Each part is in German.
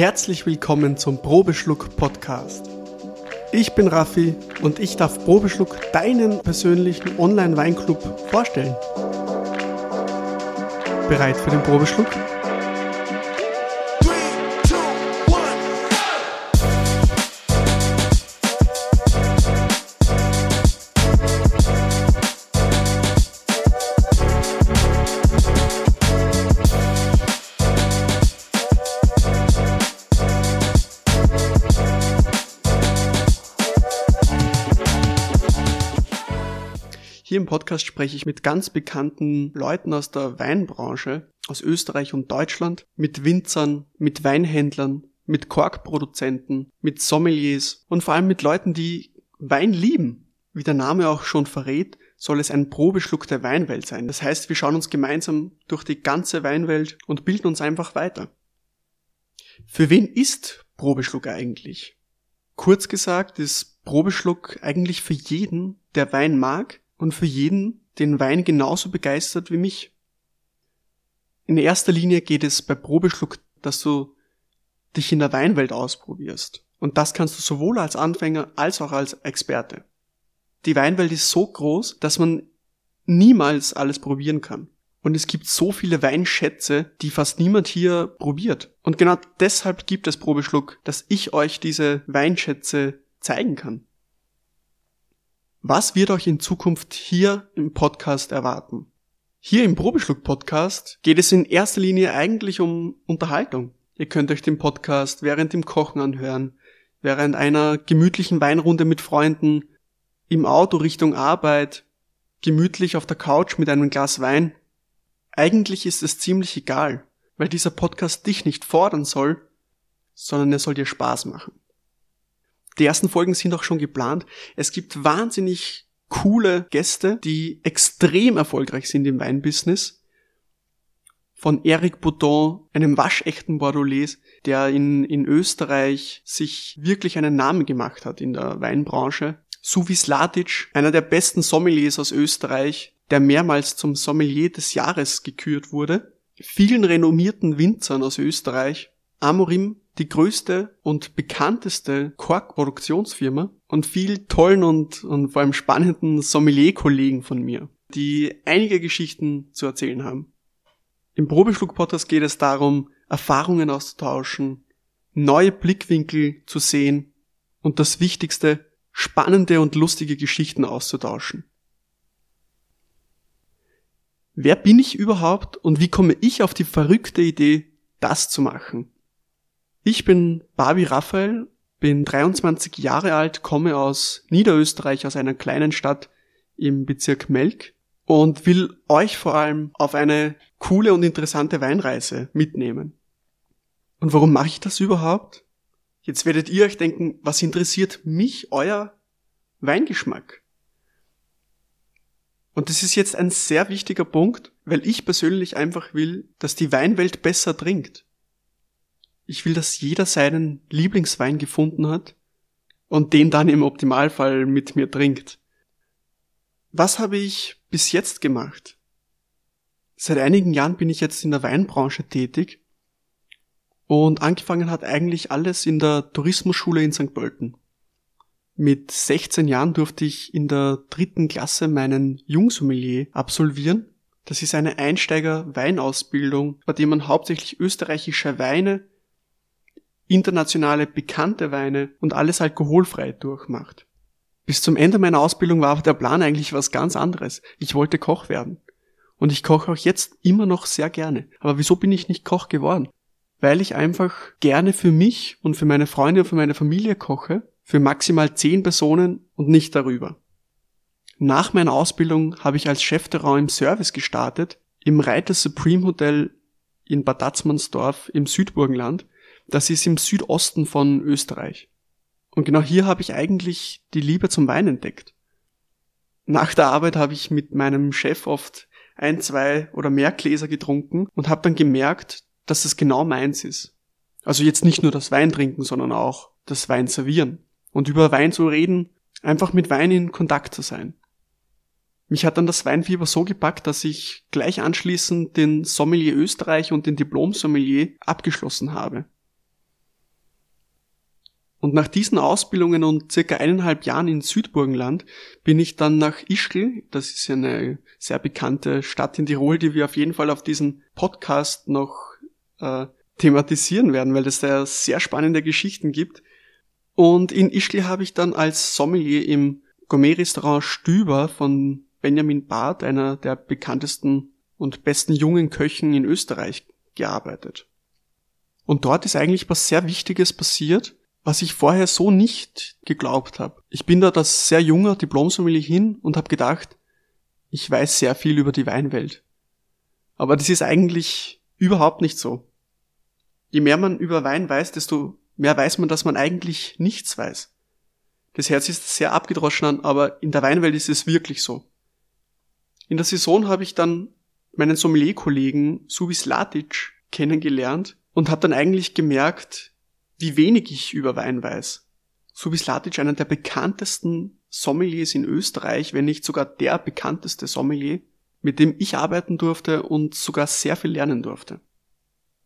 Herzlich willkommen zum Probeschluck Podcast. Ich bin Raffi und ich darf Probeschluck deinen persönlichen Online-Weinclub vorstellen. Bereit für den Probeschluck? Hier im Podcast spreche ich mit ganz bekannten Leuten aus der Weinbranche, aus Österreich und Deutschland, mit Winzern, mit Weinhändlern, mit Korkproduzenten, mit Sommeliers und vor allem mit Leuten, die Wein lieben. Wie der Name auch schon verrät, soll es ein Probeschluck der Weinwelt sein. Das heißt, wir schauen uns gemeinsam durch die ganze Weinwelt und bilden uns einfach weiter. Für wen ist Probeschluck eigentlich? Kurz gesagt ist Probeschluck eigentlich für jeden, der Wein mag und für jeden den Wein genauso begeistert wie mich. In erster Linie geht es bei Probeschluck, dass du dich in der Weinwelt ausprobierst. Und das kannst du sowohl als Anfänger als auch als Experte. Die Weinwelt ist so groß, dass man niemals alles probieren kann. Und es gibt so viele Weinschätze, die fast niemand hier probiert. Und genau deshalb gibt es Probeschluck, dass ich euch diese Weinschätze zeigen kann. Was wird euch in Zukunft hier im Podcast erwarten? Hier im Probeschluck Podcast geht es in erster Linie eigentlich um Unterhaltung. Ihr könnt euch den Podcast während dem Kochen anhören, während einer gemütlichen Weinrunde mit Freunden, im Auto Richtung Arbeit, gemütlich auf der Couch mit einem Glas Wein. Eigentlich ist es ziemlich egal, weil dieser Podcast dich nicht fordern soll, sondern er soll dir Spaß machen. Die ersten Folgen sind auch schon geplant. Es gibt wahnsinnig coole Gäste, die extrem erfolgreich sind im Weinbusiness. Von Eric Bouton, einem waschechten Bordelais, der in, in Österreich sich wirklich einen Namen gemacht hat in der Weinbranche. Suvi Slatic, einer der besten Sommeliers aus Österreich, der mehrmals zum Sommelier des Jahres gekürt wurde. Vielen renommierten Winzern aus Österreich. Amorim, die größte und bekannteste Korkproduktionsfirma und viel tollen und, und vor allem spannenden Sommelier-Kollegen von mir, die einige Geschichten zu erzählen haben. Im Probeschluck-Podcast geht es darum, Erfahrungen auszutauschen, neue Blickwinkel zu sehen und das Wichtigste, spannende und lustige Geschichten auszutauschen. Wer bin ich überhaupt und wie komme ich auf die verrückte Idee, das zu machen? Ich bin Barbie Raphael, bin 23 Jahre alt, komme aus Niederösterreich, aus einer kleinen Stadt im Bezirk Melk und will euch vor allem auf eine coole und interessante Weinreise mitnehmen. Und warum mache ich das überhaupt? Jetzt werdet ihr euch denken, was interessiert mich euer Weingeschmack? Und das ist jetzt ein sehr wichtiger Punkt, weil ich persönlich einfach will, dass die Weinwelt besser trinkt. Ich will, dass jeder seinen Lieblingswein gefunden hat und den dann im Optimalfall mit mir trinkt. Was habe ich bis jetzt gemacht? Seit einigen Jahren bin ich jetzt in der Weinbranche tätig und angefangen hat eigentlich alles in der Tourismusschule in St. Pölten. Mit 16 Jahren durfte ich in der dritten Klasse meinen Jungsommelier absolvieren. Das ist eine Einsteiger-Weinausbildung, bei der man hauptsächlich österreichische Weine internationale bekannte Weine und alles alkoholfrei durchmacht. Bis zum Ende meiner Ausbildung war der Plan eigentlich was ganz anderes. Ich wollte Koch werden. Und ich koche auch jetzt immer noch sehr gerne. Aber wieso bin ich nicht Koch geworden? Weil ich einfach gerne für mich und für meine Freunde und für meine Familie koche, für maximal zehn Personen und nicht darüber. Nach meiner Ausbildung habe ich als Chefterraum im Service gestartet, im Reiter Supreme Hotel in Bad Atzmannsdorf im Südburgenland das ist im Südosten von Österreich. Und genau hier habe ich eigentlich die Liebe zum Wein entdeckt. Nach der Arbeit habe ich mit meinem Chef oft ein, zwei oder mehr Gläser getrunken und habe dann gemerkt, dass es genau meins ist. Also jetzt nicht nur das Wein trinken, sondern auch das Wein servieren. Und über Wein zu reden, einfach mit Wein in Kontakt zu sein. Mich hat dann das Weinfieber so gepackt, dass ich gleich anschließend den Sommelier Österreich und den Diplom Sommelier abgeschlossen habe. Und nach diesen Ausbildungen und circa eineinhalb Jahren in Südburgenland bin ich dann nach Ischgl, das ist ja eine sehr bekannte Stadt in Tirol, die wir auf jeden Fall auf diesem Podcast noch äh, thematisieren werden, weil es da sehr spannende Geschichten gibt. Und in Ischgl habe ich dann als Sommelier im Gourmet-Restaurant Stüber von Benjamin Barth, einer der bekanntesten und besten jungen Köchen in Österreich, gearbeitet. Und dort ist eigentlich was sehr Wichtiges passiert, was ich vorher so nicht geglaubt habe. Ich bin da das sehr junger Diplom-Sommelier hin und habe gedacht, ich weiß sehr viel über die Weinwelt. Aber das ist eigentlich überhaupt nicht so. Je mehr man über Wein weiß, desto mehr weiß man, dass man eigentlich nichts weiß. Das Herz ist sehr abgedroschen an, aber in der Weinwelt ist es wirklich so. In der Saison habe ich dann meinen Sommelier-Kollegen Suvis Latic kennengelernt und habe dann eigentlich gemerkt, wie wenig ich über Wein weiß. Suvis Latic, einer der bekanntesten Sommeliers in Österreich, wenn nicht sogar der bekannteste Sommelier, mit dem ich arbeiten durfte und sogar sehr viel lernen durfte.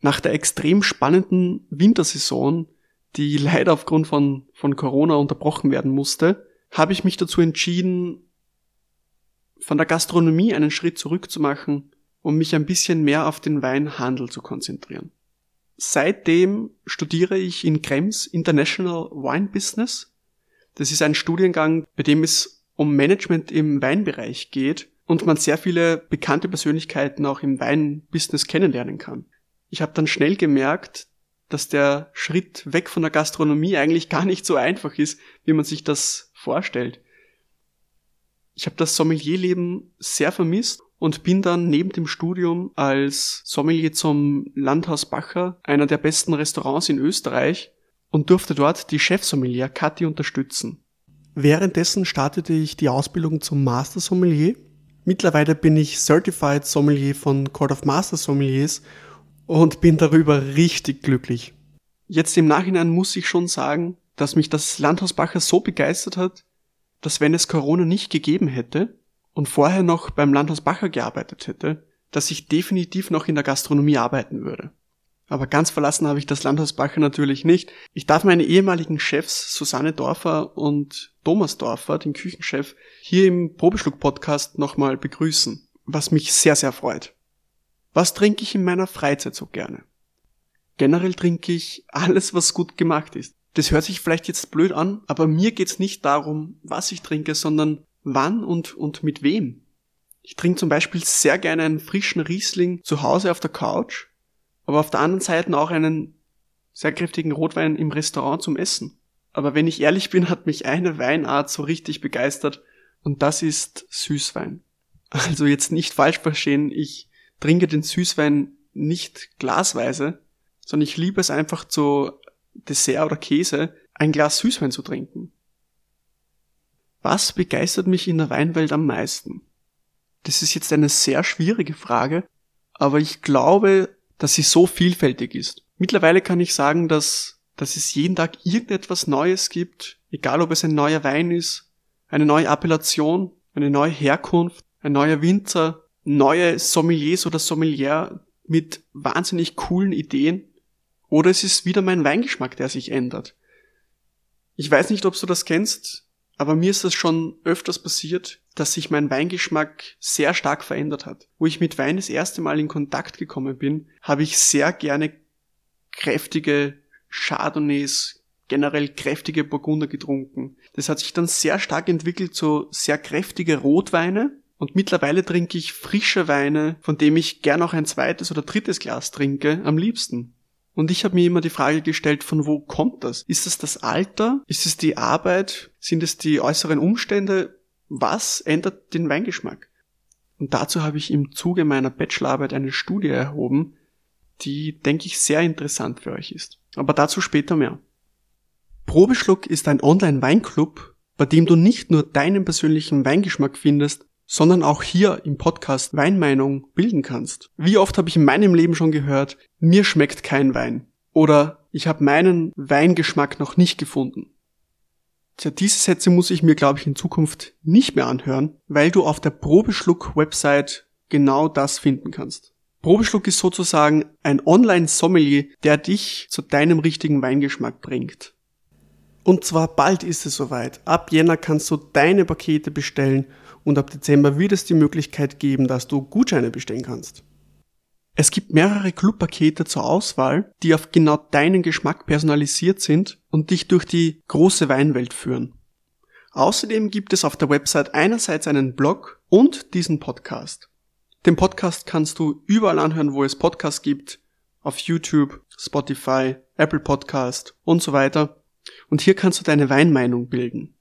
Nach der extrem spannenden Wintersaison, die leider aufgrund von, von Corona unterbrochen werden musste, habe ich mich dazu entschieden, von der Gastronomie einen Schritt zurück zu machen, um mich ein bisschen mehr auf den Weinhandel zu konzentrieren. Seitdem studiere ich in Krems International Wine Business. Das ist ein Studiengang, bei dem es um Management im Weinbereich geht und man sehr viele bekannte Persönlichkeiten auch im Weinbusiness kennenlernen kann. Ich habe dann schnell gemerkt, dass der Schritt weg von der Gastronomie eigentlich gar nicht so einfach ist, wie man sich das vorstellt. Ich habe das Sommelierleben sehr vermisst und bin dann neben dem Studium als Sommelier zum Landhaus Bacher, einer der besten Restaurants in Österreich, und durfte dort die Chefsommelier Kathi unterstützen. Währenddessen startete ich die Ausbildung zum Master Sommelier. Mittlerweile bin ich Certified Sommelier von Court of Master Sommeliers und bin darüber richtig glücklich. Jetzt im Nachhinein muss ich schon sagen, dass mich das Landhaus Bacher so begeistert hat, dass wenn es Corona nicht gegeben hätte, und vorher noch beim Landhaus Bacher gearbeitet hätte, dass ich definitiv noch in der Gastronomie arbeiten würde. Aber ganz verlassen habe ich das Landhaus Bacher natürlich nicht. Ich darf meine ehemaligen Chefs Susanne Dorfer und Thomas Dorfer, den Küchenchef, hier im Probeschluck-Podcast nochmal begrüßen, was mich sehr, sehr freut. Was trinke ich in meiner Freizeit so gerne? Generell trinke ich alles, was gut gemacht ist. Das hört sich vielleicht jetzt blöd an, aber mir geht's nicht darum, was ich trinke, sondern wann und, und mit wem. Ich trinke zum Beispiel sehr gerne einen frischen Riesling zu Hause auf der Couch, aber auf der anderen Seite auch einen sehr kräftigen Rotwein im Restaurant zum Essen. Aber wenn ich ehrlich bin, hat mich eine Weinart so richtig begeistert und das ist Süßwein. Also jetzt nicht falsch verstehen, ich trinke den Süßwein nicht glasweise, sondern ich liebe es einfach zu Dessert oder Käse ein Glas Süßwein zu trinken. Was begeistert mich in der Weinwelt am meisten? Das ist jetzt eine sehr schwierige Frage, aber ich glaube, dass sie so vielfältig ist. Mittlerweile kann ich sagen, dass, dass es jeden Tag irgendetwas Neues gibt, egal ob es ein neuer Wein ist, eine neue Appellation, eine neue Herkunft, ein neuer Winzer, neue Sommeliers oder Sommelier mit wahnsinnig coolen Ideen. Oder es ist wieder mein Weingeschmack, der sich ändert. Ich weiß nicht, ob du das kennst. Aber mir ist es schon öfters passiert, dass sich mein Weingeschmack sehr stark verändert hat. Wo ich mit Wein das erste Mal in Kontakt gekommen bin, habe ich sehr gerne kräftige Chardonnays, generell kräftige Burgunder getrunken. Das hat sich dann sehr stark entwickelt zu sehr kräftige Rotweine. Und mittlerweile trinke ich frische Weine, von dem ich gern auch ein zweites oder drittes Glas trinke, am liebsten. Und ich habe mir immer die Frage gestellt, von wo kommt das? Ist es das Alter? Ist es die Arbeit? Sind es die äußeren Umstände? Was ändert den Weingeschmack? Und dazu habe ich im Zuge meiner Bachelorarbeit eine Studie erhoben, die, denke ich, sehr interessant für euch ist. Aber dazu später mehr. Probeschluck ist ein Online-Weinclub, bei dem du nicht nur deinen persönlichen Weingeschmack findest, sondern auch hier im Podcast Weinmeinung bilden kannst. Wie oft habe ich in meinem Leben schon gehört, mir schmeckt kein Wein. Oder ich habe meinen Weingeschmack noch nicht gefunden. Tja, diese Sätze muss ich mir, glaube ich, in Zukunft nicht mehr anhören, weil du auf der Probeschluck-Website genau das finden kannst. Probeschluck ist sozusagen ein Online-Sommelier, der dich zu deinem richtigen Weingeschmack bringt. Und zwar bald ist es soweit. Ab Jänner kannst du deine Pakete bestellen und ab Dezember wird es die Möglichkeit geben, dass du Gutscheine bestellen kannst. Es gibt mehrere Clubpakete zur Auswahl, die auf genau deinen Geschmack personalisiert sind und dich durch die große Weinwelt führen. Außerdem gibt es auf der Website einerseits einen Blog und diesen Podcast. Den Podcast kannst du überall anhören, wo es Podcasts gibt, auf YouTube, Spotify, Apple Podcast und so weiter. Und hier kannst du deine Weinmeinung bilden.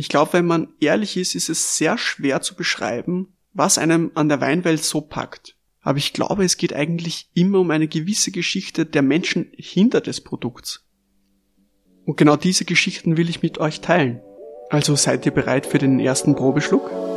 Ich glaube, wenn man ehrlich ist, ist es sehr schwer zu beschreiben, was einem an der Weinwelt so packt. Aber ich glaube, es geht eigentlich immer um eine gewisse Geschichte der Menschen hinter des Produkts. Und genau diese Geschichten will ich mit euch teilen. Also seid ihr bereit für den ersten Probeschluck?